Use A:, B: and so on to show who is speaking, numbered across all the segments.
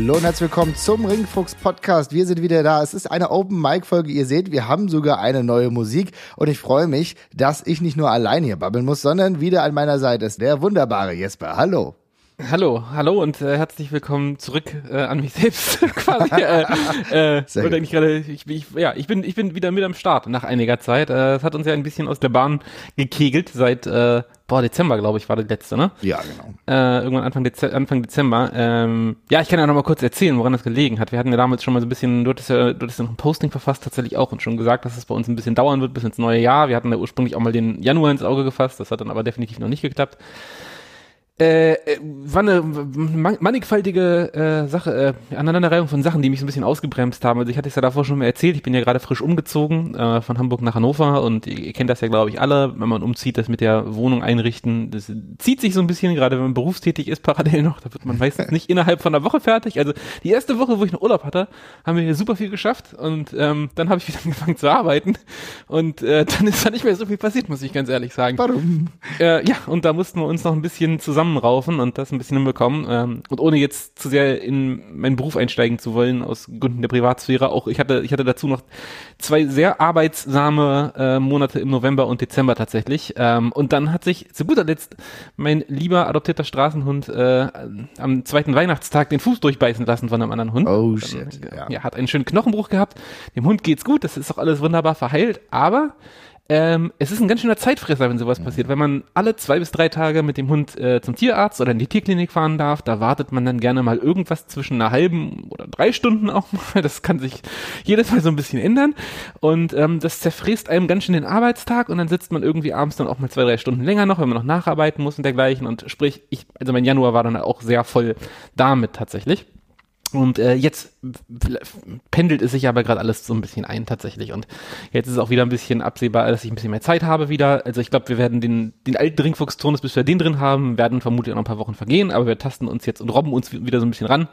A: Hallo und herzlich willkommen zum Ringfuchs Podcast. Wir sind wieder da. Es ist eine Open Mic Folge. Ihr seht, wir haben sogar eine neue Musik und ich freue mich, dass ich nicht nur allein hier babbeln muss, sondern wieder an meiner Seite ist der wunderbare Jesper. Hallo.
B: Hallo, hallo und äh, herzlich willkommen zurück äh, an mich selbst quasi. äh, äh, Sehr gut. Ich, grade, ich, ich, ja, ich bin ich bin wieder mit am Start nach einiger Zeit. Äh, es hat uns ja ein bisschen aus der Bahn gekegelt seit äh, boah Dezember glaube ich war die letzte, ne?
A: Ja genau.
B: Äh, irgendwann Anfang, Dez Anfang Dezember. Ähm, ja, ich kann ja noch mal kurz erzählen, woran das gelegen hat. Wir hatten ja damals schon mal so ein bisschen, du hattest ja, du hattest ja noch ein Posting verfasst tatsächlich auch und schon gesagt, dass es bei uns ein bisschen dauern wird bis ins neue Jahr. Wir hatten ja ursprünglich auch mal den Januar ins Auge gefasst, das hat dann aber definitiv noch nicht geklappt. Äh, äh, war eine mannigfaltige äh, Sache, äh, Aneinanderreihung von Sachen, die mich so ein bisschen ausgebremst haben. Also ich hatte es ja davor schon mal erzählt, ich bin ja gerade frisch umgezogen äh, von Hamburg nach Hannover und ihr, kennt das ja, glaube ich, alle, wenn man umzieht, das mit der Wohnung einrichten, das zieht sich so ein bisschen, gerade wenn man berufstätig ist, parallel noch, da wird man meistens nicht innerhalb von einer Woche fertig. Also die erste Woche, wo ich noch Urlaub hatte, haben wir hier super viel geschafft und ähm, dann habe ich wieder angefangen zu arbeiten und äh, dann ist da nicht mehr so viel passiert, muss ich ganz ehrlich sagen.
A: Warum?
B: Äh, ja, und da mussten wir uns noch ein bisschen zusammen zusammenraufen und das ein bisschen hinbekommen. Ähm, und ohne jetzt zu sehr in meinen Beruf einsteigen zu wollen, aus Gründen der Privatsphäre, auch ich hatte, ich hatte dazu noch zwei sehr arbeitsame äh, Monate im November und Dezember tatsächlich. Ähm, und dann hat sich zu guter Letzt mein lieber adoptierter Straßenhund äh, am zweiten Weihnachtstag den Fuß durchbeißen lassen von einem anderen Hund.
A: Oh shit.
B: ja. ja, hat einen schönen Knochenbruch gehabt. Dem Hund geht's gut, das ist auch alles wunderbar verheilt, aber ähm, es ist ein ganz schöner Zeitfresser, wenn sowas mhm. passiert. Wenn man alle zwei bis drei Tage mit dem Hund äh, zum Tierarzt oder in die Tierklinik fahren darf, da wartet man dann gerne mal irgendwas zwischen einer halben oder drei Stunden auch mal. Das kann sich jedes Mal so ein bisschen ändern. Und ähm, das zerfräst einem ganz schön den Arbeitstag und dann sitzt man irgendwie abends dann auch mal zwei, drei Stunden länger noch, wenn man noch nacharbeiten muss und dergleichen. Und sprich, ich, also mein Januar war dann auch sehr voll damit tatsächlich. Und äh, jetzt pendelt es sich aber gerade alles so ein bisschen ein tatsächlich. Und jetzt ist es auch wieder ein bisschen absehbar, dass ich ein bisschen mehr Zeit habe wieder. Also ich glaube, wir werden den, den alten Ringfuchs-Turnus, bis wir den drin haben, werden vermutlich auch noch ein paar Wochen vergehen, aber wir tasten uns jetzt und robben uns wieder so ein bisschen ran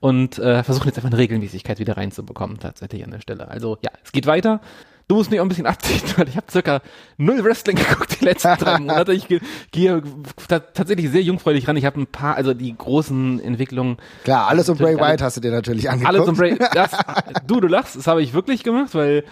B: und äh, versuchen jetzt einfach eine Regelmäßigkeit wieder reinzubekommen tatsächlich an der Stelle. Also ja, es geht weiter. Du musst mich auch ein bisschen abziehen, weil ich habe circa null Wrestling geguckt die letzten drei Monate. Ich gehe geh tatsächlich sehr jungfräulich ran. Ich habe ein paar, also die großen Entwicklungen.
A: Klar, alles um Bray White hast du dir natürlich angeguckt.
B: Alles um Bray, das, du, du lachst, das habe ich wirklich gemacht, weil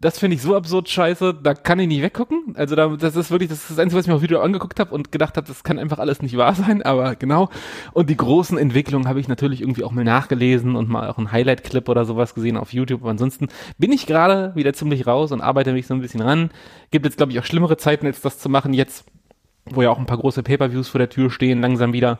B: das finde ich so absurd scheiße, da kann ich nicht weggucken. Also da, das ist wirklich, das ist das Einzige, was ich mir auf Video angeguckt habe und gedacht habe, das kann einfach alles nicht wahr sein, aber genau. Und die großen Entwicklungen habe ich natürlich irgendwie auch mal nachgelesen und mal auch einen Highlight-Clip oder sowas gesehen auf YouTube. Aber ansonsten bin ich gerade wieder ziemlich raus und arbeite mich so ein bisschen ran. Gibt jetzt, glaube ich, auch schlimmere Zeiten, als das zu machen. Jetzt wo ja auch ein paar große Pay-per-Views vor der Tür stehen, langsam wieder.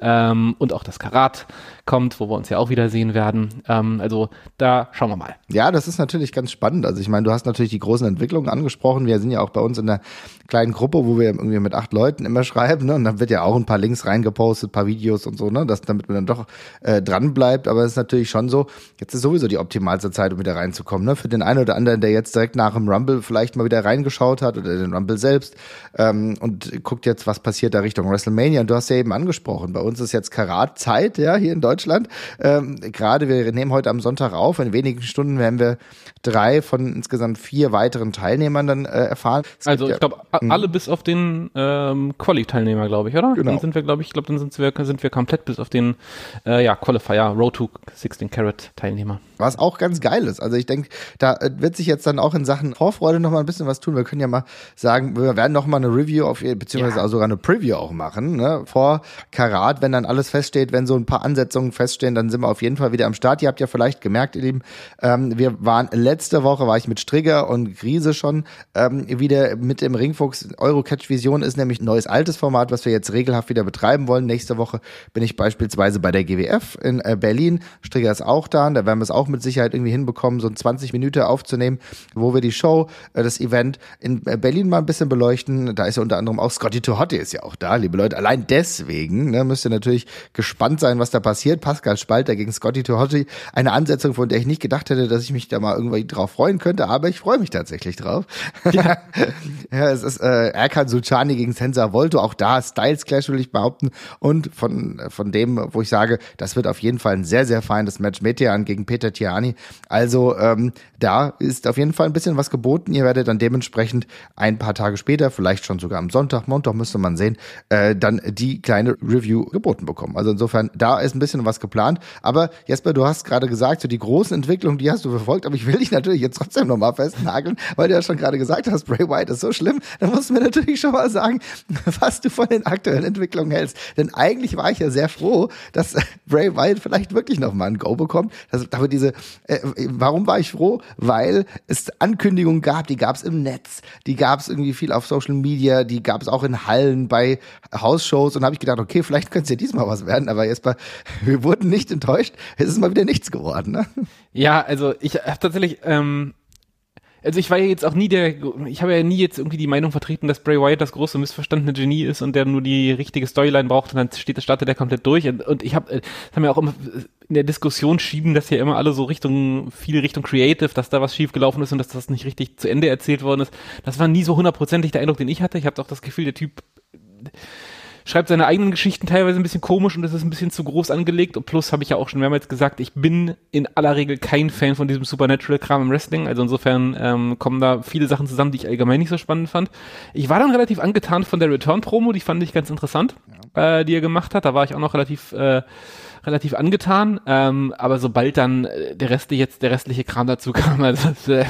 B: Ähm, und auch das Karat kommt, wo wir uns ja auch wieder sehen werden. Ähm, also da schauen wir mal.
A: Ja, das ist natürlich ganz spannend. Also ich meine, du hast natürlich die großen Entwicklungen angesprochen. Wir sind ja auch bei uns in der kleinen Gruppe, wo wir irgendwie mit acht Leuten immer schreiben. Ne? Und dann wird ja auch ein paar Links reingepostet, paar Videos und so, ne? dass, damit man dann doch äh, dran bleibt. Aber es ist natürlich schon so, jetzt ist sowieso die optimalste Zeit, um wieder reinzukommen. Ne? Für den einen oder anderen, der jetzt direkt nach dem Rumble vielleicht mal wieder reingeschaut hat oder den Rumble selbst ähm, und guckt jetzt, was passiert da Richtung WrestleMania. Und du hast ja eben angesprochen, bei uns ist jetzt Karat-Zeit, ja, hier in Deutschland. Ähm, Gerade wir nehmen heute am Sonntag auf. In wenigen Stunden werden wir drei von insgesamt vier weiteren Teilnehmern dann äh, erfahren.
B: Es also ich ja, glaube, hm. alle bis auf den ähm, Quali-Teilnehmer, glaube ich, oder?
A: Genau.
B: Dann sind wir, glaube ich, glaube, dann sind wir, sind wir komplett bis auf den äh, ja, Qualifier, Road to 16 Carat Teilnehmer.
A: Was auch ganz geil ist. Also ich denke, da äh, wird sich jetzt dann auch in Sachen Vorfreude noch mal ein bisschen was tun. Wir können ja mal sagen, wir werden noch mal eine Review auf beziehungsweise ja. auch sogar eine Preview auch machen, ne? Vor Karat, wenn dann alles feststeht, wenn so ein paar Ansetzungen feststehen, dann sind wir auf jeden Fall wieder am Start. Ihr habt ja vielleicht gemerkt, ihr Lieben, ähm, wir waren letzte Woche, war ich mit Strigger und Grise schon ähm, wieder mit dem Ringfuchs. Eurocatch Vision ist nämlich ein neues altes Format, was wir jetzt regelhaft wieder betreiben wollen. Nächste Woche bin ich beispielsweise bei der GWF in äh, Berlin. Strigger ist auch da, da werden wir es auch mit Sicherheit irgendwie hinbekommen, so ein 20 Minuten aufzunehmen, wo wir die Show, äh, das Event in äh, Berlin mal ein bisschen beleuchten. Da ist ja unter anderem auch Scotty Tohotti ist ja auch da, liebe Leute. Allein deswegen ne, müsst ihr natürlich gespannt sein, was da passiert. Pascal Spalter gegen Scotty Tohotti. Eine Ansetzung, von der ich nicht gedacht hätte, dass ich mich da mal irgendwie drauf freuen könnte, aber ich freue mich tatsächlich drauf. Ja, ja es ist äh, Erkan Sulcani gegen Sensa Volto. Auch da Styles Clash will ich behaupten. Und von, von dem, wo ich sage, das wird auf jeden Fall ein sehr, sehr feines Match. Metean gegen Peter Tiani. Also ähm, da ist auf jeden Fall ein bisschen was geboten. Ihr werdet dann dementsprechend ein paar Tage später, vielleicht schon sogar am Sonntag, Montag müsste man sehen, äh, dann die kleine Review geboten bekommen. Also insofern, da ist ein bisschen was geplant. Aber Jesper, du hast gerade gesagt, so die großen Entwicklungen, die hast du verfolgt, aber ich will dich natürlich jetzt trotzdem nochmal festnageln, weil du ja schon gerade gesagt hast, Bray White ist so schlimm. Dann musst du mir natürlich schon mal sagen, was du von den aktuellen Entwicklungen hältst. Denn eigentlich war ich ja sehr froh, dass Bray White vielleicht wirklich nochmal ein Go bekommt. Das, aber diese, äh, warum war ich froh? Weil es Ankündigungen gab, die gab es im Netz, die gab es irgendwie viel auf Social Media, die gab es auch in Hallen bei Hausshows und habe ich gedacht, okay, vielleicht könnte es ja diesmal was werden, aber jetzt mal, wir wurden nicht enttäuscht. Es ist mal wieder nichts geworden. Ne?
B: Ja, also ich habe tatsächlich ähm, also ich war ja jetzt auch nie der, ich habe ja nie jetzt irgendwie die Meinung vertreten, dass Bray Wyatt das große missverstandene Genie ist und der nur die richtige Storyline braucht und dann steht, startet der komplett durch. Und, und ich habe, das haben ja auch immer in der Diskussion schieben das ja immer alle so Richtung, viel Richtung Creative, dass da was schiefgelaufen ist und dass das nicht richtig zu Ende erzählt worden ist. Das war nie so hundertprozentig der Eindruck, den ich hatte. Ich habe auch das Gefühl, der Typ schreibt seine eigenen Geschichten teilweise ein bisschen komisch und es ist ein bisschen zu groß angelegt. Und plus habe ich ja auch schon mehrmals gesagt, ich bin in aller Regel kein Fan von diesem Supernatural-Kram im Wrestling. Also insofern ähm, kommen da viele Sachen zusammen, die ich allgemein nicht so spannend fand. Ich war dann relativ angetan von der Return-Promo, die fand ich ganz interessant, ja. äh, die er gemacht hat. Da war ich auch noch relativ äh, relativ angetan, ähm, aber sobald dann äh, der Rest jetzt der restliche Kram dazu kam, also äh,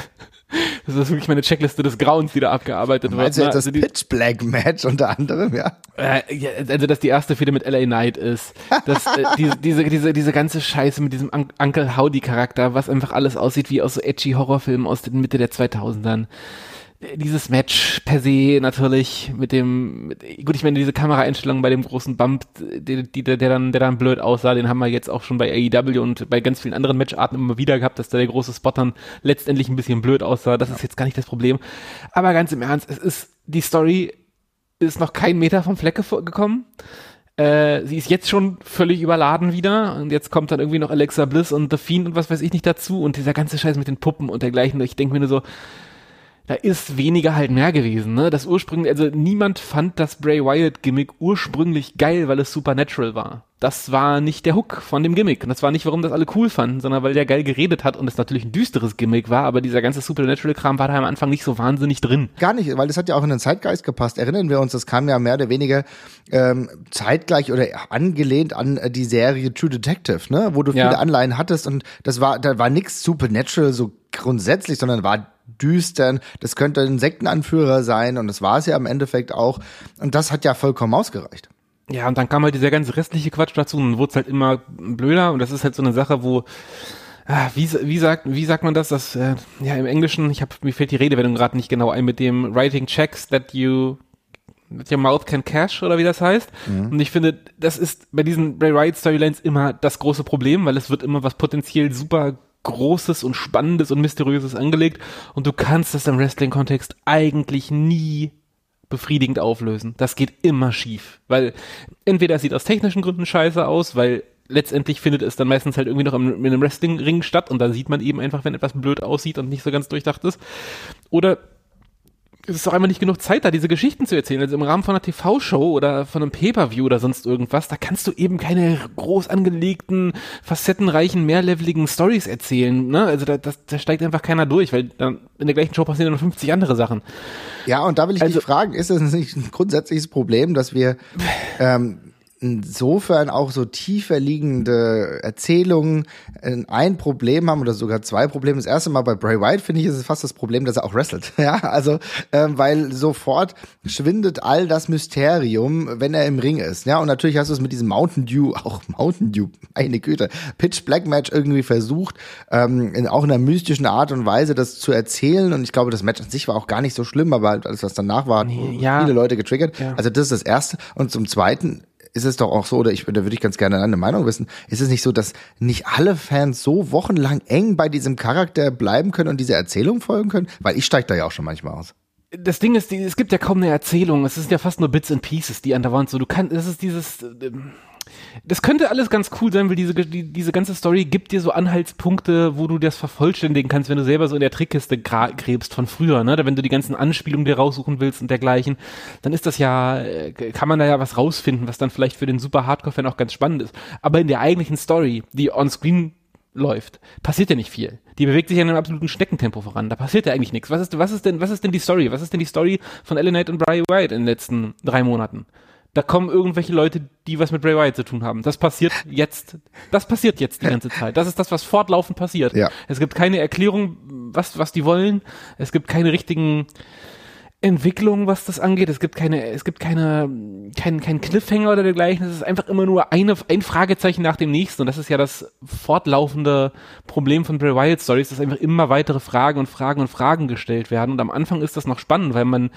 B: das ist wirklich meine Checkliste des Grauens, die da abgearbeitet
A: wird. Jetzt das also Pitch Black Match unter anderem, ja?
B: Äh, also, dass die erste Fehde mit LA Knight ist. Dass, äh, diese, diese, diese, diese ganze Scheiße mit diesem Un Uncle Howdy Charakter, was einfach alles aussieht wie aus so edgy Horrorfilmen aus der Mitte der 2000ern dieses Match per se natürlich mit dem, mit, gut, ich meine, diese Kameraeinstellung bei dem großen Bump, die, die, der, der dann, der dann blöd aussah, den haben wir jetzt auch schon bei AEW und bei ganz vielen anderen Matcharten immer wieder gehabt, dass da der große Spot dann letztendlich ein bisschen blöd aussah. Das ja. ist jetzt gar nicht das Problem. Aber ganz im Ernst, es ist, die Story ist noch kein Meter vom Flecke gekommen. Äh, sie ist jetzt schon völlig überladen wieder und jetzt kommt dann irgendwie noch Alexa Bliss und The Fiend und was weiß ich nicht dazu und dieser ganze Scheiß mit den Puppen und dergleichen. Ich denke mir nur so, da ist weniger halt mehr gewesen, ne? Das ursprünglich, also niemand fand das Bray Wyatt Gimmick ursprünglich geil, weil es supernatural war. Das war nicht der Hook von dem Gimmick. Und das war nicht, warum das alle cool fanden, sondern weil der geil geredet hat und es natürlich ein düsteres Gimmick war, aber dieser ganze Supernatural-Kram war da am Anfang nicht so wahnsinnig drin.
A: Gar nicht, weil das hat ja auch in den Zeitgeist gepasst. Erinnern wir uns, das kam ja mehr oder weniger ähm, zeitgleich oder angelehnt an äh, die Serie True Detective, ne? Wo du viele ja. Anleihen hattest und das war, da war nix Supernatural so grundsätzlich, sondern war düstern. Das könnte ein Sektenanführer sein und das war es ja im Endeffekt auch. Und das hat ja vollkommen ausgereicht.
B: Ja, und dann kam halt dieser ganze restliche Quatsch dazu und wurde es halt immer blöder und das ist halt so eine Sache, wo ah, wie, wie sagt wie sagt man das? Das äh, ja im Englischen, ich habe mir fällt die Redewendung gerade nicht genau ein mit dem writing checks that you that your mouth can cash oder wie das heißt. Mhm. Und ich finde, das ist bei diesen Bray Wyatt Storylines immer das große Problem, weil es wird immer was potenziell super Großes und Spannendes und Mysteriöses angelegt und du kannst das im Wrestling-Kontext eigentlich nie befriedigend auflösen. Das geht immer schief, weil entweder sieht aus technischen Gründen scheiße aus, weil letztendlich findet es dann meistens halt irgendwie noch in einem Wrestling-Ring statt und da sieht man eben einfach, wenn etwas blöd aussieht und nicht so ganz durchdacht ist. Oder es ist doch einfach nicht genug Zeit da, diese Geschichten zu erzählen. Also im Rahmen von einer TV-Show oder von einem Pay-Per-View oder sonst irgendwas, da kannst du eben keine groß angelegten, facettenreichen, mehrleveligen Stories erzählen. Ne? Also da, das, da steigt einfach keiner durch, weil dann in der gleichen Show passieren noch 50 andere Sachen.
A: Ja, und da will ich also, dich fragen, ist das nicht ein grundsätzliches Problem, dass wir ähm, insofern auch so tiefer liegende Erzählungen äh, ein Problem haben oder sogar zwei Probleme. Das erste Mal bei Bray Wyatt finde ich, ist es fast das Problem, dass er auch wrestelt. Ja, also ähm, weil sofort schwindet all das Mysterium, wenn er im Ring ist. Ja, und natürlich hast du es mit diesem Mountain Dew, auch Mountain Dew, meine Güte, Pitch Black Match irgendwie versucht, ähm, in, auch in einer mystischen Art und Weise das zu erzählen. Und ich glaube, das Match an sich war auch gar nicht so schlimm, aber alles, was danach war, hat ja. viele Leute getriggert. Ja. Also das ist das Erste. Und zum Zweiten ist es doch auch so, oder ich, da würde ich ganz gerne eine Meinung wissen, ist es nicht so, dass nicht alle Fans so wochenlang eng bei diesem Charakter bleiben können und dieser Erzählung folgen können? Weil ich steige da ja auch schon manchmal aus
B: das Ding ist, es gibt ja kaum eine Erzählung. Es sind ja fast nur Bits and Pieces, die andauernd so. Du kannst, das ist dieses, ähm, das könnte alles ganz cool sein, weil diese, die, diese ganze Story gibt dir so Anhaltspunkte, wo du das vervollständigen kannst, wenn du selber so in der Trickkiste gräbst von früher, ne? Wenn du die ganzen Anspielungen dir raussuchen willst und dergleichen, dann ist das ja, äh, kann man da ja was rausfinden, was dann vielleicht für den super Hardcore-Fan auch ganz spannend ist. Aber in der eigentlichen Story, die on-screen läuft, passiert ja nicht viel. Die bewegt sich in einem absoluten Schneckentempo voran. Da passiert ja eigentlich nichts. Was ist, was ist denn, was ist denn die Story? Was ist denn die Story von Ellen Knight und Brian White in den letzten drei Monaten? Da kommen irgendwelche Leute, die was mit Bray Wyatt zu tun haben. Das passiert jetzt, das passiert jetzt die ganze Zeit. Das ist das, was fortlaufend passiert.
A: Ja.
B: Es gibt keine Erklärung, was, was die wollen. Es gibt keine richtigen Entwicklung, was das angeht. Es gibt keine, es gibt keine, kein, kein Cliffhanger oder dergleichen. Es ist einfach immer nur eine, ein Fragezeichen nach dem nächsten. Und das ist ja das fortlaufende Problem von Bray Wyatt Stories, dass einfach immer weitere Fragen und Fragen und Fragen gestellt werden. Und am Anfang ist das noch spannend, weil man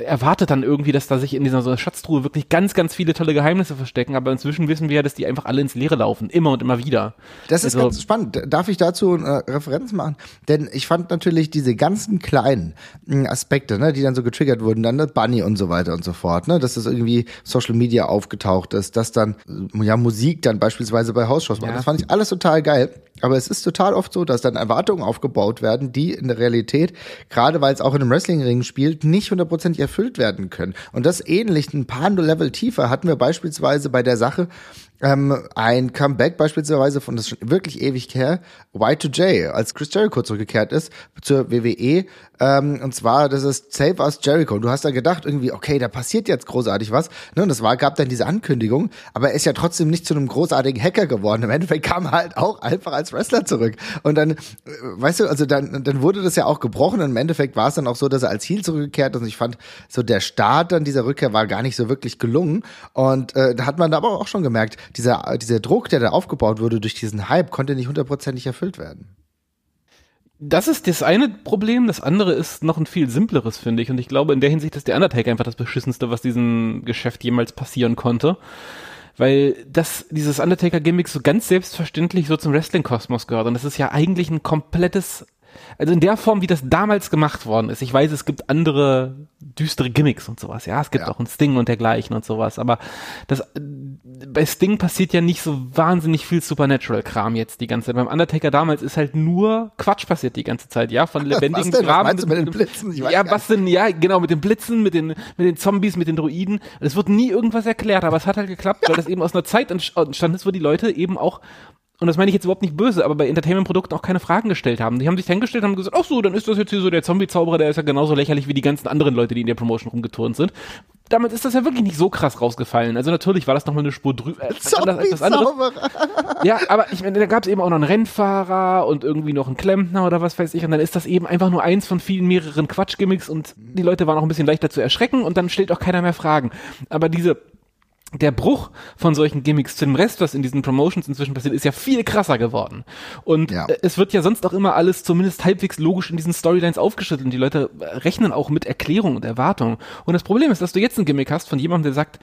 B: erwartet dann irgendwie, dass da sich in dieser so Schatztruhe wirklich ganz, ganz viele tolle Geheimnisse verstecken. Aber inzwischen wissen wir ja, dass die einfach alle ins Leere laufen. Immer und immer wieder.
A: Das ist also, ganz spannend. Darf ich dazu eine Referenz machen? Denn ich fand natürlich diese ganzen kleinen hm, Aspekte, ne, die dann so getriggert wurden, dann das Bunny und so weiter und so fort, ne, dass das irgendwie Social Media aufgetaucht ist, dass dann ja Musik dann beispielsweise bei Hausshows war. Das fand ich alles total geil. Aber es ist total oft so, dass dann Erwartungen aufgebaut werden, die in der Realität, gerade weil es auch in einem Wrestlingring spielt, nicht hundertprozentig erfüllt werden können. Und das ähnlich ein paar Level tiefer hatten wir beispielsweise bei der Sache, ähm, ein Comeback beispielsweise von das schon wirklich ewig her, Y2J, als Chris Jericho zurückgekehrt ist zur WWE. Ähm, und zwar, das ist Save Us Jericho. Du hast da gedacht irgendwie, okay, da passiert jetzt großartig was. Ne, und das war, gab dann diese Ankündigung, aber er ist ja trotzdem nicht zu einem großartigen Hacker geworden. Im Endeffekt kam er halt auch einfach als Wrestler zurück. Und dann, äh, weißt du, also dann, dann wurde das ja auch gebrochen. Und im Endeffekt war es dann auch so, dass er als Heel zurückgekehrt ist. Und ich fand, so der Start dann dieser Rückkehr war gar nicht so wirklich gelungen. Und äh, da hat man aber auch schon gemerkt, dieser, dieser Druck, der da aufgebaut wurde durch diesen Hype, konnte nicht hundertprozentig erfüllt werden.
B: Das ist das eine Problem. Das andere ist noch ein viel simpleres, finde ich. Und ich glaube, in der Hinsicht ist der Undertaker einfach das Beschissenste, was diesem Geschäft jemals passieren konnte. Weil das, dieses Undertaker-Gimmick so ganz selbstverständlich so zum Wrestling-Kosmos gehört. Und das ist ja eigentlich ein komplettes also in der Form, wie das damals gemacht worden ist. Ich weiß, es gibt andere düstere Gimmicks und sowas. Ja, es gibt ja. auch ein Sting und dergleichen und sowas. Aber das, bei Sting passiert ja nicht so wahnsinnig viel Supernatural-Kram jetzt die ganze Zeit. Beim Undertaker damals ist halt nur Quatsch passiert die ganze Zeit. Ja, von lebendigen
A: was Kram. Was mit den Blitzen?
B: ja, was denn? Ja, genau, mit den Blitzen, mit den, mit den Zombies, mit den Droiden. Es wird nie irgendwas erklärt, aber es hat halt geklappt, weil das eben aus einer Zeit entstanden ist, wo die Leute eben auch und das meine ich jetzt überhaupt nicht böse, aber bei Entertainment-Produkten auch keine Fragen gestellt haben. Die haben sich hingestellt und haben gesagt, ach so, dann ist das jetzt hier so der Zombie-Zauberer, der ist ja genauso lächerlich wie die ganzen anderen Leute, die in der Promotion rumgeturnt sind. Damit ist das ja wirklich nicht so krass rausgefallen. Also natürlich war das nochmal eine Spur drüber. Äh,
A: Zombie-Zauberer.
B: ja, aber ich meine, da gab es eben auch noch einen Rennfahrer und irgendwie noch einen Klempner oder was weiß ich. Und dann ist das eben einfach nur eins von vielen mehreren Quatsch-Gimmicks und die Leute waren auch ein bisschen leichter zu erschrecken und dann stellt auch keiner mehr Fragen. Aber diese der Bruch von solchen Gimmicks zu dem Rest, was in diesen Promotions inzwischen passiert, ist ja viel krasser geworden. Und ja. Äh, es wird ja sonst auch immer alles zumindest halbwegs logisch in diesen Storylines aufgeschüttelt und die Leute rechnen auch mit Erklärung und Erwartung. Und das Problem ist, dass du jetzt ein Gimmick hast von jemandem, der sagt,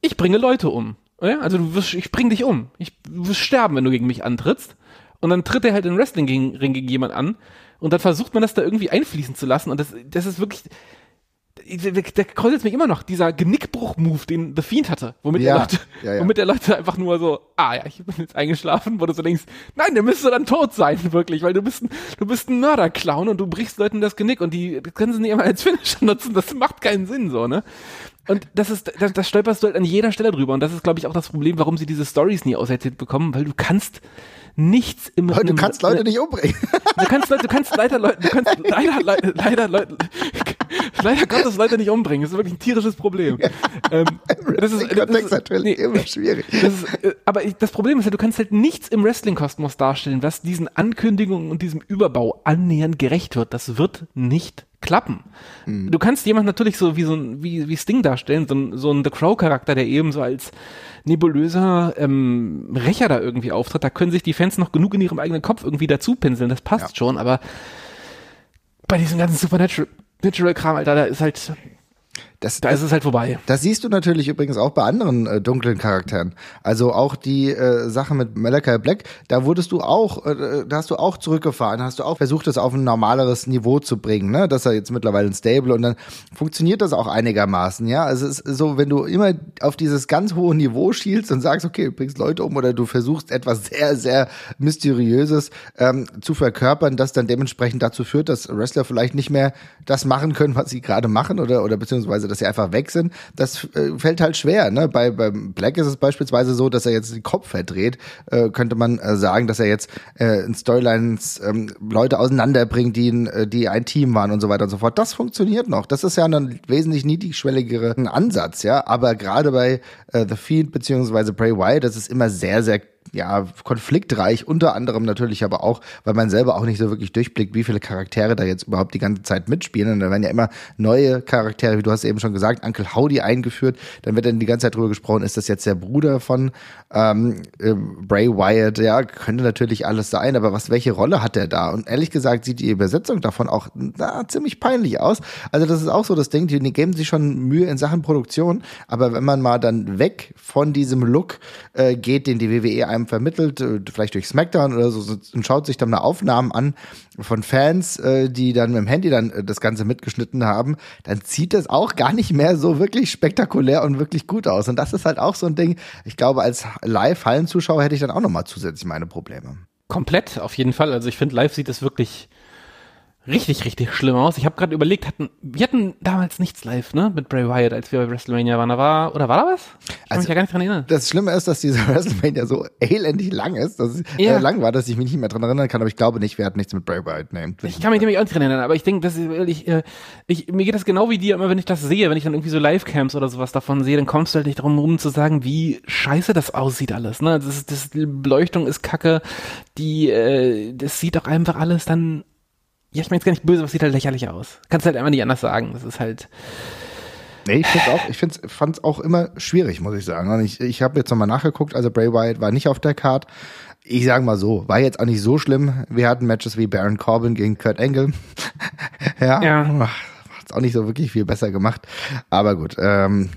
B: ich bringe Leute um. Also du wirst, ich bring dich um. Ich, du wirst sterben, wenn du gegen mich antrittst. Und dann tritt er halt in Wrestling-Ring gegen jemand an und dann versucht man das da irgendwie einfließen zu lassen und das, das ist wirklich, der kräuselt mich immer noch, dieser Genickbruch-Move, den The Fiend hatte, womit, ja, der Leute, ja, ja. womit der Leute einfach nur so, ah ja, ich bin jetzt eingeschlafen, wo du so denkst, nein, der müsste dann tot sein, wirklich, weil du bist ein, du bist ein Mörderclown und du brichst Leuten das Genick und die können sie nicht immer als Finisher nutzen, das macht keinen Sinn, so, ne? Und das ist, das, das stolperst du halt an jeder Stelle drüber und das ist, glaube ich, auch das Problem, warum sie diese Stories nie auserzählt bekommen, weil du kannst, nichts im
A: Du im, kannst Leute nicht umbringen.
B: Du kannst Leute, du kannst leider Leute, du kannst leider, leider, leider Leute, leider Gottes Leute nicht umbringen. Das ist wirklich ein tierisches Problem. Ja. Ähm,
A: das ist, das ist natürlich nee, immer schwierig.
B: Das ist, äh, aber das Problem ist ja, du kannst halt nichts im Wrestling-Kosmos darstellen, was diesen Ankündigungen und diesem Überbau annähernd gerecht wird. Das wird nicht klappen. Mhm. Du kannst jemand natürlich so wie so ein, wie, wie Sting darstellen, so ein, so ein The Crow-Charakter, der eben so als nebulöser ähm, Rächer da irgendwie auftritt. Da können sich die Fans noch genug in ihrem eigenen Kopf irgendwie dazu pinseln, das passt ja. schon, aber bei diesem ganzen Supernatural-Kram, Alter, da ist halt, das, da ist es halt vorbei.
A: Das siehst du natürlich übrigens auch bei anderen äh, dunklen Charakteren. Also auch die äh, Sache mit Malachi Black, da wurdest du auch, äh, da hast du auch zurückgefahren, hast du auch versucht, das auf ein normaleres Niveau zu bringen, ne? Dass er jetzt mittlerweile ein Stable und dann funktioniert das auch einigermaßen, ja. Also es ist so, wenn du immer auf dieses ganz hohe Niveau schielst und sagst, okay, du bringst Leute um oder du versuchst etwas sehr, sehr Mysteriöses ähm, zu verkörpern, das dann dementsprechend dazu führt, dass Wrestler vielleicht nicht mehr das machen können, was sie gerade machen oder, oder beziehungsweise dass sie einfach weg sind, das äh, fällt halt schwer. Ne? Bei, beim Black ist es beispielsweise so, dass er jetzt den Kopf verdreht, äh, könnte man äh, sagen, dass er jetzt äh, in Storylines ähm, Leute auseinanderbringt, die, in, äh, die ein Team waren und so weiter und so fort. Das funktioniert noch. Das ist ja ein wesentlich niedrigschwelligere Ansatz, ja. Aber gerade bei äh, The Fiend beziehungsweise Bray Wyatt, das ist immer sehr, sehr ja, konfliktreich, unter anderem natürlich aber auch, weil man selber auch nicht so wirklich durchblickt, wie viele Charaktere da jetzt überhaupt die ganze Zeit mitspielen. Und da werden ja immer neue Charaktere, wie du hast eben schon gesagt, Uncle Howdy eingeführt. Dann wird dann die ganze Zeit drüber gesprochen, ist das jetzt der Bruder von ähm, äh, Bray Wyatt? Ja, könnte natürlich alles sein, aber was, welche Rolle hat der da? Und ehrlich gesagt sieht die Übersetzung davon auch na, ziemlich peinlich aus. Also das ist auch so das Ding, die, die geben sich schon Mühe in Sachen Produktion, aber wenn man mal dann weg von diesem Look äh, geht, den die WWE einem vermittelt, äh, vielleicht durch SmackDown oder so, und schaut sich dann mal Aufnahmen an von Fans, äh, die dann mit dem Handy dann äh, das Ganze mitgeschnitten haben, dann sieht das auch gar nicht mehr so wirklich spektakulär und wirklich gut aus. Und das ist halt auch so ein Ding. Ich glaube, als Live-Hallenzuschauer hätte ich dann auch noch mal zusätzlich meine Probleme.
B: Komplett, auf jeden Fall. Also ich finde, live sieht es wirklich richtig, richtig schlimm aus. Ich habe gerade überlegt, hatten, wir hatten damals nichts live, ne, mit Bray Wyatt, als wir bei WrestleMania waren. Da war, oder war da was? Ich kann
A: also,
B: mich ja gar nicht dran erinnern.
A: Das Schlimme ist, dass diese WrestleMania so elendig lang ist, dass es ja. äh, lang war, dass ich mich nicht mehr dran erinnern kann, aber ich glaube nicht, wir hatten nichts mit Bray Wyatt. Nee,
B: ich kann mich nämlich auch nicht dran erinnern, aber ich denke, das ist ich, äh, ich, mir geht das genau wie dir, immer wenn ich das sehe, wenn ich dann irgendwie so Livecams oder sowas davon sehe, dann kommst du halt nicht drum rum zu sagen, wie scheiße das aussieht alles, ne? Das, das, die Beleuchtung ist kacke, die, äh, das sieht doch einfach alles dann ja, ich meine jetzt gar nicht böse, aber es sieht halt lächerlich aus. Kannst halt einfach nicht anders sagen. Das ist halt.
A: Nee, ich finde auch, ich fand es auch immer schwierig, muss ich sagen. Und ich, ich habe jetzt nochmal nachgeguckt, also Bray Wyatt war nicht auf der Card. Ich sage mal so, war jetzt auch nicht so schlimm. Wir hatten Matches wie Baron Corbin gegen Kurt Angle. ja, ja. Hat's auch nicht so wirklich viel besser gemacht. Aber gut, ähm,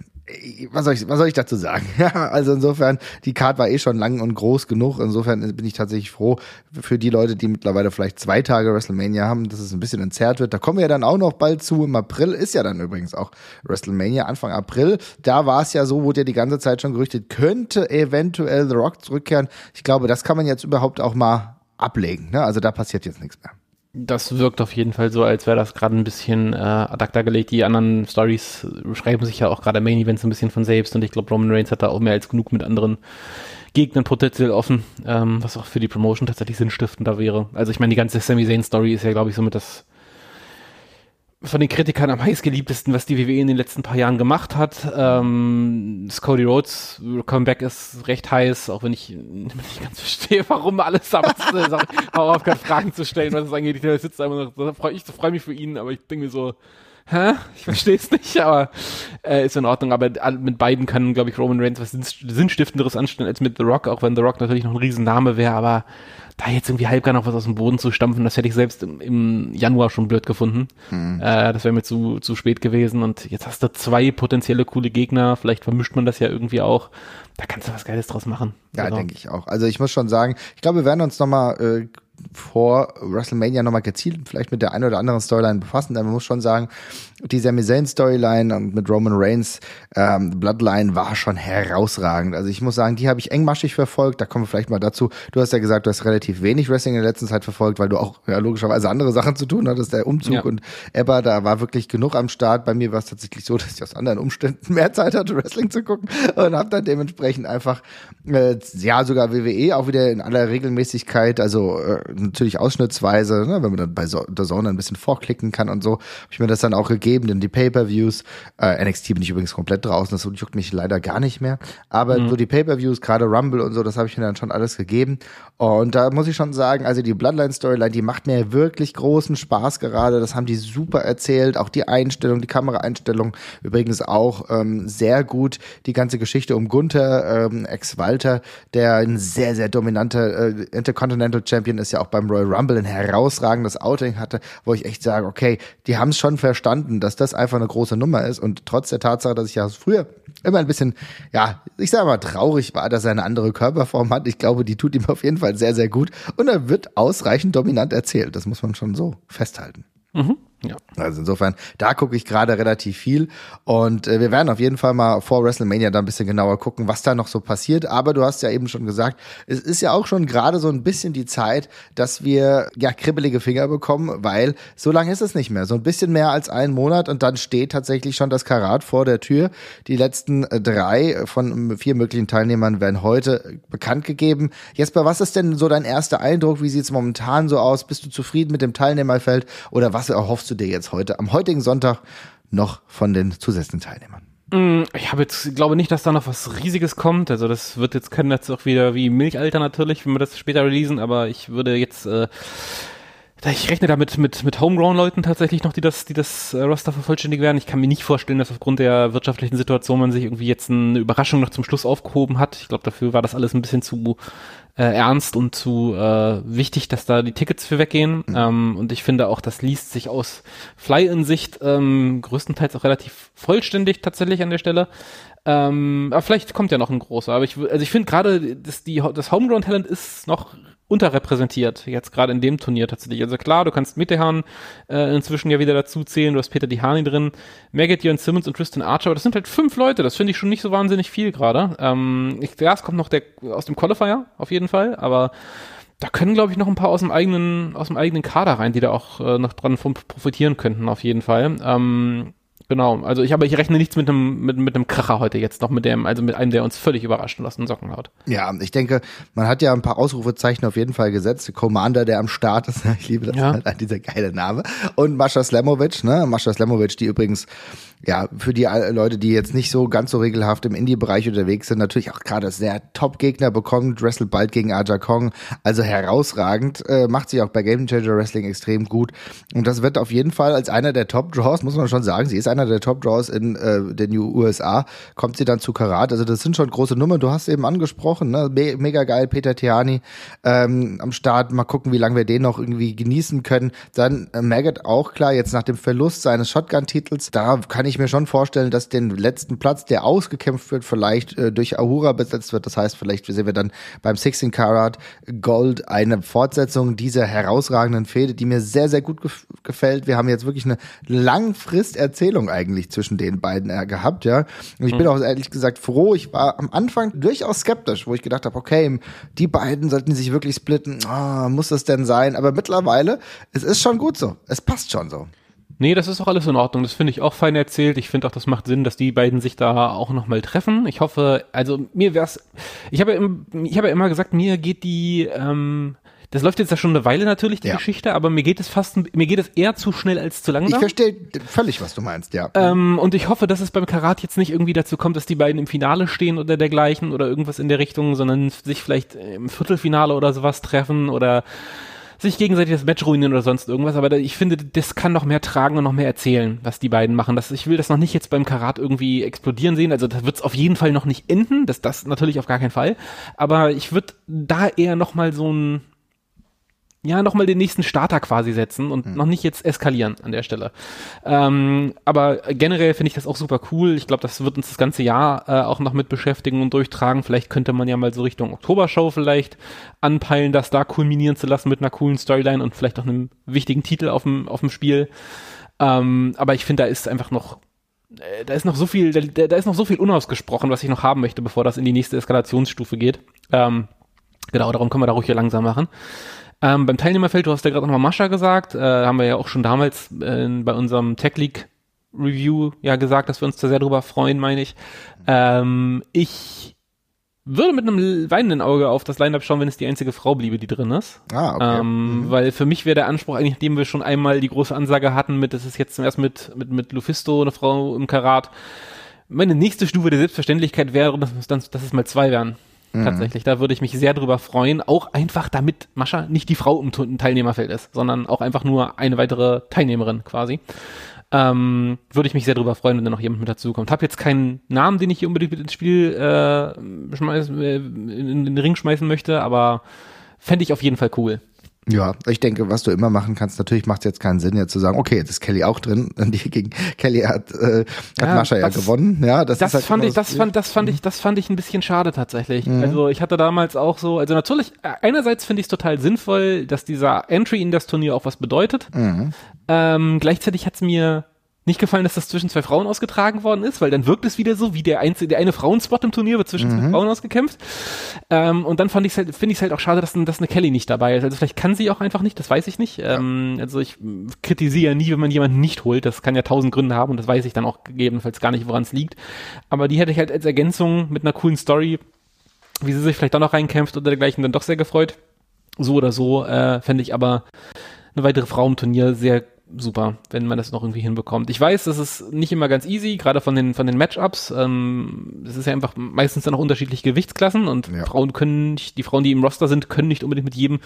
A: was soll ich, was soll ich dazu sagen? Ja, also insofern, die Card war eh schon lang und groß genug. Insofern bin ich tatsächlich froh für die Leute, die mittlerweile vielleicht zwei Tage WrestleMania haben, dass es ein bisschen entzerrt wird. Da kommen wir ja dann auch noch bald zu. Im April ist ja dann übrigens auch WrestleMania, Anfang April. Da war es ja so, wurde ja die ganze Zeit schon gerüchtet, könnte eventuell The Rock zurückkehren. Ich glaube, das kann man jetzt überhaupt auch mal ablegen. Ne? Also da passiert jetzt nichts mehr.
B: Das wirkt auf jeden Fall so, als wäre das gerade ein bisschen äh, ad acta gelegt. Die anderen Stories schreiben sich ja auch gerade Main Events ein bisschen von selbst und ich glaube, Roman Reigns hat da auch mehr als genug mit anderen Gegnern potenziell offen, ähm, was auch für die Promotion tatsächlich sinnstiftender wäre. Also ich meine, die ganze Sami Zayn Story ist ja, glaube ich, somit das von den Kritikern am heißgeliebtesten, was die WWE in den letzten paar Jahren gemacht hat. Ähm, Cody Rhodes Comeback ist recht heiß, auch wenn ich nicht ganz verstehe, warum alles damals auch auf Fragen zu stellen, was es angeht. Ich sitze einfach noch, ich freue mich für ihn, aber ich denke mir so, hä? Ich verstehe es nicht, aber äh, ist in Ordnung. Aber mit beiden kann, glaube ich, Roman Reigns was Sinnstiftenderes anstellen als mit The Rock, auch wenn The Rock natürlich noch ein Riesenname wäre, aber da jetzt irgendwie halbgar noch was aus dem Boden zu stampfen, das hätte ich selbst im, im Januar schon blöd gefunden. Hm. Äh, das wäre mir zu, zu spät gewesen und jetzt hast du zwei potenzielle coole Gegner, vielleicht vermischt man das ja irgendwie auch. Da kannst du was Geiles draus machen.
A: Ja, also. denke ich auch. Also ich muss schon sagen, ich glaube, wir werden uns nochmal äh, vor WrestleMania nochmal gezielt vielleicht mit der einen oder anderen Storyline befassen, denn man muss schon sagen, die Sami Zayn Storyline und mit Roman Reigns ähm, Bloodline war schon herausragend. Also ich muss sagen, die habe ich engmaschig verfolgt. Da kommen wir vielleicht mal dazu. Du hast ja gesagt, du hast relativ wenig Wrestling in der letzten Zeit verfolgt, weil du auch ja, logischerweise andere Sachen zu tun hattest. Der Umzug ja. und Ebba, da war wirklich genug am Start. Bei mir war es tatsächlich so, dass ich aus anderen Umständen mehr Zeit hatte, Wrestling zu gucken und habe dann dementsprechend einfach äh, ja sogar WWE auch wieder in aller Regelmäßigkeit, also äh, natürlich ausschnittsweise, ne, wenn man dann bei so der Zone ein bisschen vorklicken kann und so, habe ich mir das dann auch gegeben, denn die Pay-per-Views, äh, NXT bin ich übrigens komplett draußen, das juckt mich leider gar nicht mehr, aber mhm. so die Pay-per-Views, gerade Rumble und so, das habe ich mir dann schon alles gegeben. Und da muss ich schon sagen, also die Bloodline-Storyline, die macht mir wirklich großen Spaß gerade, das haben die super erzählt, auch die Einstellung, die Kameraeinstellung, übrigens auch ähm, sehr gut, die ganze Geschichte um Gunther, ähm, Ex-Walter, der ein sehr, sehr dominanter äh, Intercontinental Champion ist, ja auch beim Royal Rumble ein herausragendes Outing hatte, wo ich echt sage, okay, die haben es schon verstanden, dass das einfach eine große Nummer ist und trotz der Tatsache, dass ich ja früher immer ein bisschen, ja, ich sage mal traurig war, dass er eine andere Körperform hat. Ich glaube, die tut ihm auf jeden Fall sehr, sehr gut und er wird ausreichend dominant erzählt. Das muss man schon so festhalten.
B: Mhm.
A: Ja. Also insofern, da gucke ich gerade relativ viel und äh, wir werden auf jeden Fall mal vor WrestleMania da ein bisschen genauer gucken, was da noch so passiert. Aber du hast ja eben schon gesagt, es ist ja auch schon gerade so ein bisschen die Zeit, dass wir ja kribbelige Finger bekommen, weil so lange ist es nicht mehr. So ein bisschen mehr als einen Monat und dann steht tatsächlich schon das Karat vor der Tür. Die letzten äh, drei von vier möglichen Teilnehmern werden heute bekannt gegeben. Jesper, was ist denn so dein erster Eindruck? Wie sieht es momentan so aus? Bist du zufrieden mit dem Teilnehmerfeld oder was erhoffst du du dir jetzt heute, am heutigen Sonntag, noch von den zusätzlichen Teilnehmern?
B: Mm, ich habe jetzt, glaube nicht, dass da noch was Riesiges kommt. Also das wird jetzt, können jetzt auch wieder wie Milchalter natürlich, wenn wir das später releasen, aber ich würde jetzt äh, ich rechne damit mit, mit Homegrown-Leuten tatsächlich noch, die das, die das äh, Roster vervollständig werden. Ich kann mir nicht vorstellen, dass aufgrund der wirtschaftlichen Situation man sich irgendwie jetzt eine Überraschung noch zum Schluss aufgehoben hat. Ich glaube, dafür war das alles ein bisschen zu äh, ernst und zu äh, wichtig, dass da die Tickets für weggehen. Mhm. Ähm, und ich finde auch, das liest sich aus Fly-In-Sicht ähm, größtenteils auch relativ vollständig tatsächlich an der Stelle. Ähm, aber vielleicht kommt ja noch ein großer. Aber ich, also ich finde gerade, das, die, das Homegrown-Talent ist noch unterrepräsentiert, jetzt gerade in dem Turnier tatsächlich. Also klar, du kannst Mittehan äh, inzwischen ja wieder dazu zählen, du hast Peter Dihani drin, Maggot, Jörn Simmons und Tristan Archer, aber das sind halt fünf Leute, das finde ich schon nicht so wahnsinnig viel gerade. Ähm, ich, ja, es kommt noch der aus dem Qualifier, auf jeden Fall, aber da können, glaube ich, noch ein paar aus dem eigenen, aus dem eigenen Kader rein, die da auch äh, noch dran profitieren könnten, auf jeden Fall. Ähm, Genau, also ich aber ich rechne nichts mit einem mit, mit einem Kracher heute jetzt noch mit dem, also mit einem, der uns völlig überrascht und aus den Socken haut.
A: Ja, ich denke, man hat ja ein paar Ausrufezeichen auf jeden Fall gesetzt. Commander, der am Start ist, ich liebe das ja. halt, dieser geile Name. Und Mascha Slemovic, ne? Mascha Slemovic, die übrigens ja, für die Leute, die jetzt nicht so ganz so regelhaft im Indie-Bereich unterwegs sind, natürlich auch gerade sehr Top-Gegner bekommen, wrestelt bald gegen Aja Kong, also herausragend, äh, macht sich auch bei Game Changer Wrestling extrem gut. Und das wird auf jeden Fall als einer der Top-Draws, muss man schon sagen, sie ist einer der Top-Draws in äh, den USA, kommt sie dann zu Karat, also das sind schon große Nummern, du hast eben angesprochen, ne? Me mega geil, Peter Tiani ähm, am Start, mal gucken, wie lange wir den noch irgendwie genießen können, dann äh, Maggot auch klar, jetzt nach dem Verlust seines Shotgun-Titels, da kann ich ich mir schon vorstellen, dass den letzten Platz, der ausgekämpft wird, vielleicht äh, durch Ahura besetzt wird. Das heißt, vielleicht sehen wir dann beim 16 Karat Gold eine Fortsetzung dieser herausragenden Fehde, die mir sehr, sehr gut gef gefällt. Wir haben jetzt wirklich eine Langfristerzählung eigentlich zwischen den beiden äh, gehabt, ja. Und ich bin mhm. auch ehrlich gesagt froh. Ich war am Anfang durchaus skeptisch, wo ich gedacht habe, okay, die beiden sollten sich wirklich splitten. Oh, muss das denn sein? Aber mittlerweile, es ist schon gut so. Es passt schon so.
B: Nee, das ist auch alles in Ordnung. Das finde ich auch fein erzählt. Ich finde auch, das macht Sinn, dass die beiden sich da auch nochmal treffen. Ich hoffe, also mir wär's, ich habe ja, im, ich habe ja immer gesagt, mir geht die, ähm, das läuft jetzt ja schon eine Weile natürlich, die ja. Geschichte, aber mir geht es fast, mir geht es eher zu schnell als zu langsam.
A: Ich verstehe völlig, was du meinst, ja.
B: Ähm, und ich hoffe, dass es beim Karat jetzt nicht irgendwie dazu kommt, dass die beiden im Finale stehen oder dergleichen oder irgendwas in der Richtung, sondern sich vielleicht im Viertelfinale oder sowas treffen oder sich gegenseitig das Match ruinieren oder sonst irgendwas, aber ich finde, das kann noch mehr tragen und noch mehr erzählen, was die beiden machen. Das, ich will das noch nicht jetzt beim Karat irgendwie explodieren sehen, also da wird es auf jeden Fall noch nicht enden, das, das natürlich auf gar keinen Fall, aber ich würde da eher noch mal so ein ja, nochmal den nächsten Starter quasi setzen und mhm. noch nicht jetzt eskalieren an der Stelle. Ähm, aber generell finde ich das auch super cool. Ich glaube, das wird uns das ganze Jahr äh, auch noch mit beschäftigen und durchtragen. Vielleicht könnte man ja mal so Richtung Oktobershow vielleicht anpeilen, das da kulminieren zu lassen mit einer coolen Storyline und vielleicht auch einem wichtigen Titel auf dem, auf dem Spiel. Ähm, aber ich finde, da ist einfach noch äh, da ist noch so viel, da, da, ist noch so viel unausgesprochen, was ich noch haben möchte, bevor das in die nächste Eskalationsstufe geht. Ähm, genau, darum können wir da ruhig hier langsam machen. Ähm, beim Teilnehmerfeld, du hast ja gerade nochmal Mascha gesagt, äh, haben wir ja auch schon damals äh, bei unserem Tech League Review ja gesagt, dass wir uns da sehr drüber freuen, meine ich. Ähm, ich würde mit einem weinenden Auge auf das Line-Up schauen, wenn es die einzige Frau bliebe, die drin ist. Ah, okay. Ähm, mhm. Weil für mich wäre der Anspruch eigentlich, nachdem wir schon einmal die große Ansage hatten mit, das ist jetzt erst mit, mit, mit Lufisto, eine Frau im Karat. Meine nächste Stufe der Selbstverständlichkeit wäre, dass, dass, dass es mal zwei wären. Mhm. Tatsächlich, da würde ich mich sehr drüber freuen. Auch einfach, damit Mascha nicht die Frau im Teilnehmerfeld ist, sondern auch einfach nur eine weitere Teilnehmerin quasi. Ähm, würde ich mich sehr drüber freuen, wenn da noch jemand mit dazu kommt. Hab jetzt keinen Namen, den ich hier unbedingt mit ins Spiel äh, schmeißen, äh, in den Ring schmeißen möchte, aber fände ich auf jeden Fall cool.
A: Ja, ich denke, was du immer machen kannst, natürlich macht es jetzt keinen Sinn, jetzt zu sagen, okay, jetzt ist Kelly auch drin. Die gegen Kelly hat, äh, hat
B: Ja,
A: Mascha ja gewonnen. Ja, das,
B: Das
A: ist halt
B: fand ich, das
A: Spiel.
B: fand, das fand
A: Mhm.
B: ich, das fand ich ein bisschen schade tatsächlich. Also ich hatte damals auch so, also natürlich, äh, einerseits finde ich es total sinnvoll, dass dieser Entry in das Turnier auch was bedeutet.
A: Mhm.
B: Ähm, gleichzeitig hat es mir nicht gefallen, dass das zwischen zwei Frauen ausgetragen worden ist, weil dann wirkt es wieder so, wie der einzige, der eine Frauenspot im Turnier wird zwischen
A: Mhm.
B: zwei Frauen ausgekämpft. Ähm, und dann fand ich's halt, finde ich es halt auch schade, dass, dass eine Kelly nicht dabei ist. Also vielleicht kann sie auch einfach nicht, das weiß ich nicht. Ähm, also ich kritisiere ja nie, wenn man jemanden nicht holt. Das kann ja tausend Gründe haben und das weiß ich dann auch gegebenenfalls gar nicht, woran es liegt. Aber die hätte ich halt als Ergänzung mit einer coolen Story, wie sie sich vielleicht doch noch reinkämpft oder dergleichen, dann doch sehr gefreut. So oder so äh, fände ich aber eine weitere Frau im Turnier sehr super, wenn man das noch irgendwie hinbekommt. Ich weiß, das ist nicht immer ganz easy, gerade von den von den Matchups. Ähm, ist ja einfach meistens dann auch unterschiedliche Gewichtsklassen und
A: Ja.
B: Frauen können nicht, die Frauen, die im Roster sind, können nicht unbedingt mit jedem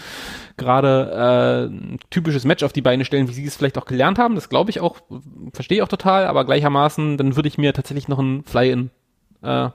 B: gerade äh, ein typisches Match auf die Beine stellen, wie sie es vielleicht auch gelernt haben. Das glaube ich auch, verstehe ich auch total, aber gleichermaßen, dann würde ich mir tatsächlich noch ein Fly-In äh,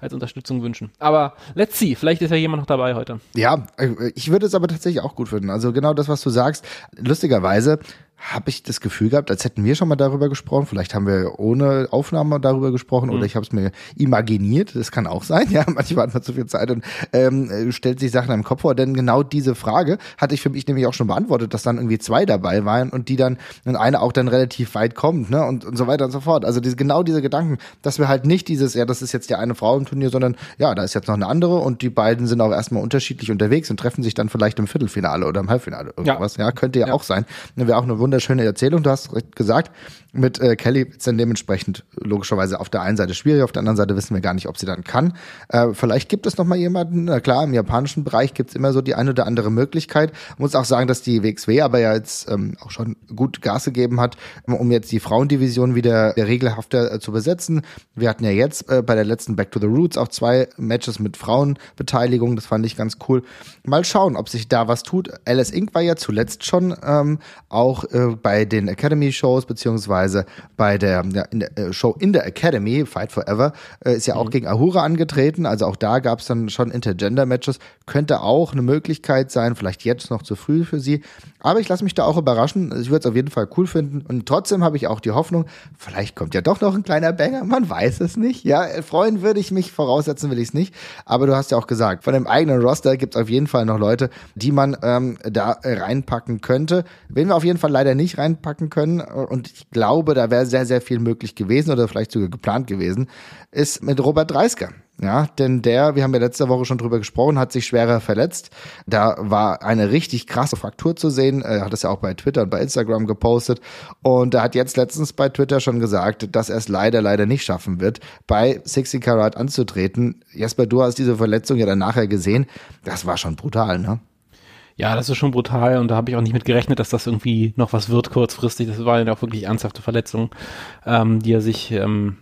B: als Unterstützung wünschen. Aber let's see, vielleicht ist ja jemand noch dabei heute.
A: Ja, äh, ich würde es aber tatsächlich auch gut finden. Also genau das, was du sagst. Lustigerweise habe ich das Gefühl gehabt, als hätten wir schon mal darüber gesprochen. Vielleicht haben wir ohne Aufnahme darüber gesprochen oder ich habe es mir imaginiert. Das kann auch sein. Ja, manchmal hat man zu viel Zeit und ähm, äh, stellt sich Sachen im Kopf vor. Denn genau diese Frage hatte ich für mich nämlich auch schon beantwortet, dass dann irgendwie zwei dabei waren und die dann und eine auch dann relativ weit kommt, ne und, und so weiter und so fort. Also diese, genau diese Gedanken, dass wir halt nicht dieses, ja, das ist jetzt die eine Frau im Turnier, sondern ja, da ist jetzt noch eine andere und die beiden sind auch erstmal unterschiedlich unterwegs und treffen sich dann vielleicht im Viertelfinale oder im Halbfinale irgendwas. Ja, könnte ja,
B: Ja.
A: auch sein. Wäre auch eine wunderschöne Erzählung. Du hast gesagt, mit äh, Kelly ist dann dementsprechend logischerweise auf der einen Seite schwierig, auf der anderen Seite wissen wir gar nicht, ob sie dann kann. Äh, vielleicht gibt es noch mal jemanden, na klar, im japanischen Bereich gibt es immer so die eine oder andere Möglichkeit. Muss auch sagen, dass die WXW aber ja jetzt ähm, auch schon gut Gas gegeben hat, um jetzt die Frauendivision wieder der regelhafter äh, zu besetzen. Wir hatten ja jetzt äh, bei der letzten Back to the Roots auch zwei Matches mit Frauenbeteiligung. Das fand ich ganz cool. Mal schauen, ob sich da was tut. Alice Inc. war ja zuletzt schon ähm, auch äh, bei den Academy-Shows beziehungsweise bei der, ja, in der äh, Show in der Academy, Fight Forever, äh, ist ja auch gegen Ahura angetreten. Also auch da gab es dann schon Intergender-Matches. Könnte auch eine Möglichkeit sein, vielleicht jetzt noch zu früh für sie. Aber ich lasse mich da auch überraschen. Ich würde es auf jeden Fall cool finden. Und trotzdem habe ich auch die Hoffnung, vielleicht kommt ja doch noch ein kleiner Banger. Man weiß es nicht. Ja, äh, freuen würde ich mich, voraussetzen will ich es nicht. Aber du hast ja auch gesagt, von dem eigenen Roster gibt es auf jeden Fall noch Leute, die man ähm, da äh, reinpacken könnte. Wen wir auf jeden Fall leider nicht reinpacken können, und ich glaube, da wäre sehr, sehr viel möglich gewesen oder vielleicht sogar geplant gewesen, ist mit Robert Dreisker. Ja, denn der, wir haben ja letzte Woche schon drüber gesprochen, hat sich schwerer verletzt. Da war eine richtig krasse Fraktur zu sehen. Er hat es ja auch bei Twitter und bei Instagram gepostet. Und er hat jetzt letztens bei Twitter schon gesagt, dass er es leider, leider nicht schaffen wird, bei 60 Karat anzutreten. Jesper, du hast diese Verletzung ja dann nachher gesehen. Das war schon brutal, ne?
B: Ja, das ist schon brutal und da habe ich auch nicht mit gerechnet, dass das irgendwie noch was wird kurzfristig. Das war ja auch wirklich ernsthafte Verletzung, ähm, die er sich, ähm,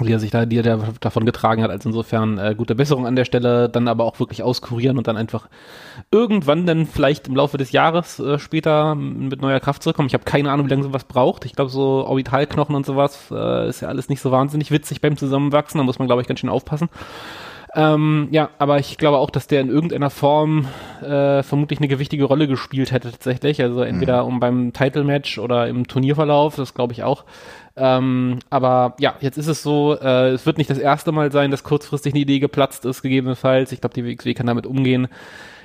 B: die er sich da, die er da davon getragen hat. Also insofern äh, gute Besserung an der Stelle, dann aber auch wirklich auskurieren und dann einfach irgendwann dann vielleicht im Laufe des Jahres äh, später mit neuer Kraft zurückkommen. Ich habe keine Ahnung, wie lange sowas braucht. Ich glaube, so Orbitalknochen und sowas äh, ist ja alles nicht so wahnsinnig witzig beim Zusammenwachsen. Da muss man, glaube ich, ganz schön aufpassen. Ähm, ja, aber ich glaube auch, dass der in irgendeiner Form äh, vermutlich eine gewichtige Rolle gespielt hätte tatsächlich. Also entweder um beim Title-Match oder im Turnierverlauf, das glaube ich auch. Ähm, aber ja, jetzt ist es so, äh, es wird nicht das erste Mal sein, dass kurzfristig eine Idee geplatzt ist, gegebenenfalls. Ich glaube, die WXW kann damit umgehen.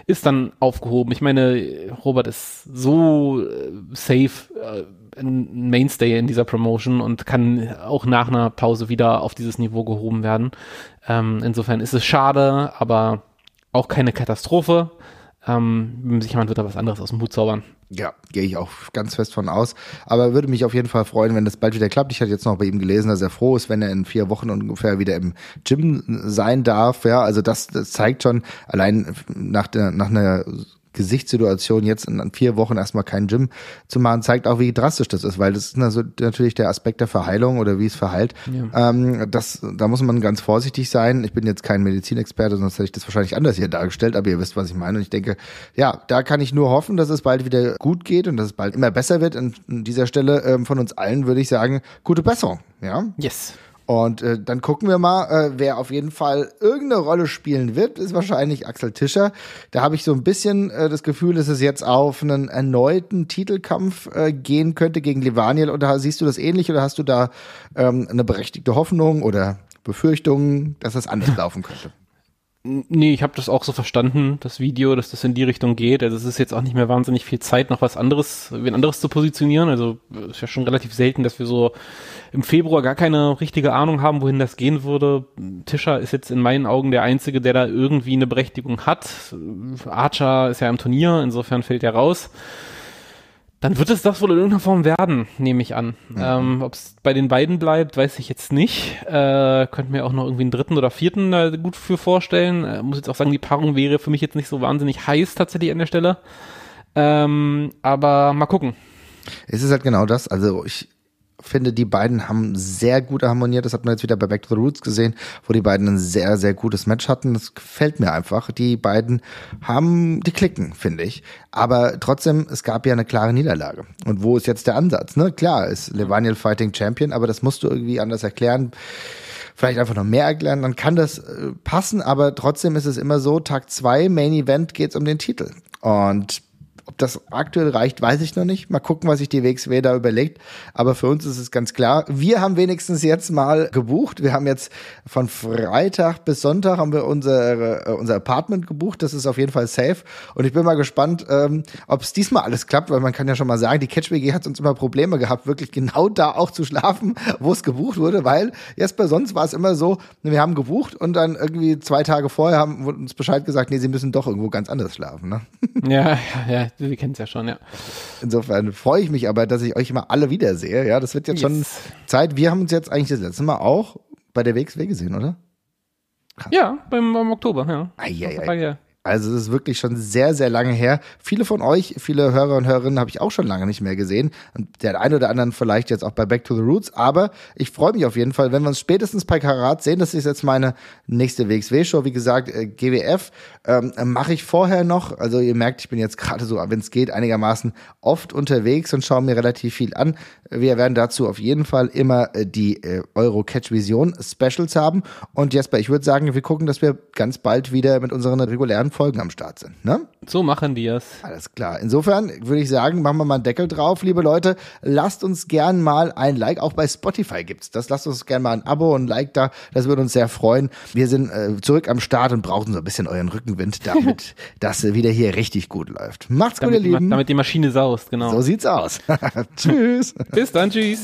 B: Ist dann aufgehoben. Ich meine, Robert ist so äh, safe, äh, ein Mainstay in dieser Promotion und kann auch nach einer Pause wieder auf dieses Niveau gehoben werden. Ähm, insofern ist es schade, aber auch keine Katastrophe. Ähm, sicher, man wird da was anderes aus dem Hut zaubern.
A: Ja, gehe ich auch ganz fest von aus. Aber würde mich auf jeden Fall freuen, wenn das bald wieder klappt. Ich hatte jetzt noch bei ihm gelesen, dass er froh ist, wenn er in vier Wochen ungefähr wieder im Gym sein darf. Ja, also das, das zeigt schon allein nach der, nach einer Gesichtssituation jetzt in vier Wochen erstmal kein Gym zu machen, zeigt auch, wie drastisch das ist, weil das ist also natürlich der Aspekt der Verheilung oder wie es verheilt. Ähm, das, da muss man ganz vorsichtig sein. Ich bin jetzt kein Medizinexperte, sonst hätte ich das wahrscheinlich anders hier dargestellt, aber ihr wisst, was ich meine. Und ich denke, ja, da kann ich nur hoffen, dass es bald wieder gut geht und dass es bald immer besser wird. Und an dieser Stelle ähm, von uns allen würde ich sagen, gute Besserung. Ja.
B: Yes.
A: Und äh, dann gucken wir mal, äh, wer auf jeden Fall irgendeine Rolle spielen wird, ist wahrscheinlich Axel Tischer. Da habe ich so ein bisschen äh, das Gefühl, dass es jetzt auf einen erneuten Titelkampf äh, gehen könnte gegen Levaniel. Oder siehst du das ähnlich oder hast du da ähm, eine berechtigte Hoffnung oder Befürchtungen, dass das anders laufen könnte?
B: Nee, ich habe das auch so verstanden, das Video, dass das in die Richtung geht. Also es ist jetzt auch nicht mehr wahnsinnig viel Zeit, noch was anderes, wie ein anderes zu positionieren. Also ist ja schon relativ selten, dass wir so im Februar gar keine richtige Ahnung haben, wohin das gehen würde. Tischer ist jetzt in meinen Augen der Einzige, der da irgendwie eine Berechtigung hat. Archer ist ja im Turnier, insofern fällt er raus. Dann wird es das wohl in irgendeiner Form werden, nehme ich an. Mhm. Ähm, Ob es bei den beiden bleibt, weiß ich jetzt nicht. Äh, könnte mir auch noch irgendwie einen dritten oder vierten da gut für vorstellen. Äh, muss jetzt auch sagen, die Paarung wäre für mich jetzt nicht so wahnsinnig heiß tatsächlich an der Stelle. Ähm, aber mal gucken.
A: Es ist halt genau das. Also ich finde, die beiden haben sehr gut harmoniert. Das hat man jetzt wieder bei Back to the Roots gesehen, wo die beiden ein sehr, sehr gutes Match hatten. Das gefällt mir einfach. Die beiden haben, die klicken, finde ich. Aber trotzdem, es gab ja eine klare Niederlage. Und wo ist jetzt der Ansatz? Ne? Klar, ist Levaniel Fighting Champion, aber das musst du irgendwie anders erklären vielleicht einfach noch mehr erklären, dann kann das äh, passen, aber trotzdem ist es immer so, Tag zwei Main Event geht's um den Titel. Und ob das aktuell reicht, weiß ich noch nicht. Mal gucken, was sich die WXW da überlegt. Aber für uns ist es ganz klar. Wir haben wenigstens jetzt mal gebucht. Wir haben jetzt von Freitag bis Sonntag haben wir unsere, äh, unser Apartment gebucht. Das ist auf jeden Fall safe. Und ich bin mal gespannt, ähm, ob es diesmal alles klappt, weil man kann ja schon mal sagen, die Catch WG hat uns immer Probleme gehabt, wirklich genau da auch zu schlafen, wo es gebucht wurde, weil bei sonst war es immer so, wir haben gebucht und dann irgendwie zwei Tage vorher haben uns Bescheid gesagt, nee, sie müssen doch irgendwo ganz anders schlafen. Ne?
B: Ja, ja, Sie kennen es ja schon, ja.
A: Insofern freue ich mich aber, dass ich euch immer alle wiedersehe. Ja, das wird jetzt yes. schon Zeit. Wir haben uns jetzt eigentlich das letzte Mal auch bei der WXW gesehen, oder?
B: Ja, beim, beim Oktober, ja.
A: Ei, ei, ei. Also es ist wirklich schon sehr, sehr lange her. Viele von euch, viele Hörer und Hörerinnen habe ich auch schon lange nicht mehr gesehen. Und der eine oder anderen vielleicht jetzt auch bei Back to the Roots. Aber ich freue mich auf jeden Fall, wenn wir uns spätestens bei Karat sehen. Das ist jetzt meine nächste WXW-Show. Wie gesagt, äh, GWF ähm, mache ich vorher noch. Also ihr merkt, ich bin jetzt gerade so, wenn es geht, einigermaßen oft unterwegs und schaue mir relativ viel an. Wir werden dazu auf jeden Fall immer äh, die äh, Euro Catch Vision Specials haben. Und Jesper, ich würde sagen, wir gucken, dass wir ganz bald wieder mit unseren regulären Folgen am Start sind. Ne?
B: So machen wir es.
A: Alles klar. Insofern würde ich sagen, machen wir mal einen Deckel drauf, liebe Leute. Lasst uns gern mal ein Like. Auch bei Spotify gibt's das. Lasst uns gern mal ein Abo und ein Like da. Das würde uns sehr freuen. Wir sind äh, zurück am Start und brauchen so ein bisschen euren Rückenwind, damit das wieder hier richtig gut läuft. Macht's
B: damit,
A: gut, ihr Lieben.
B: Damit die Maschine saust, genau.
A: So sieht's aus. Tschüss.
B: Bis dann, tschüss.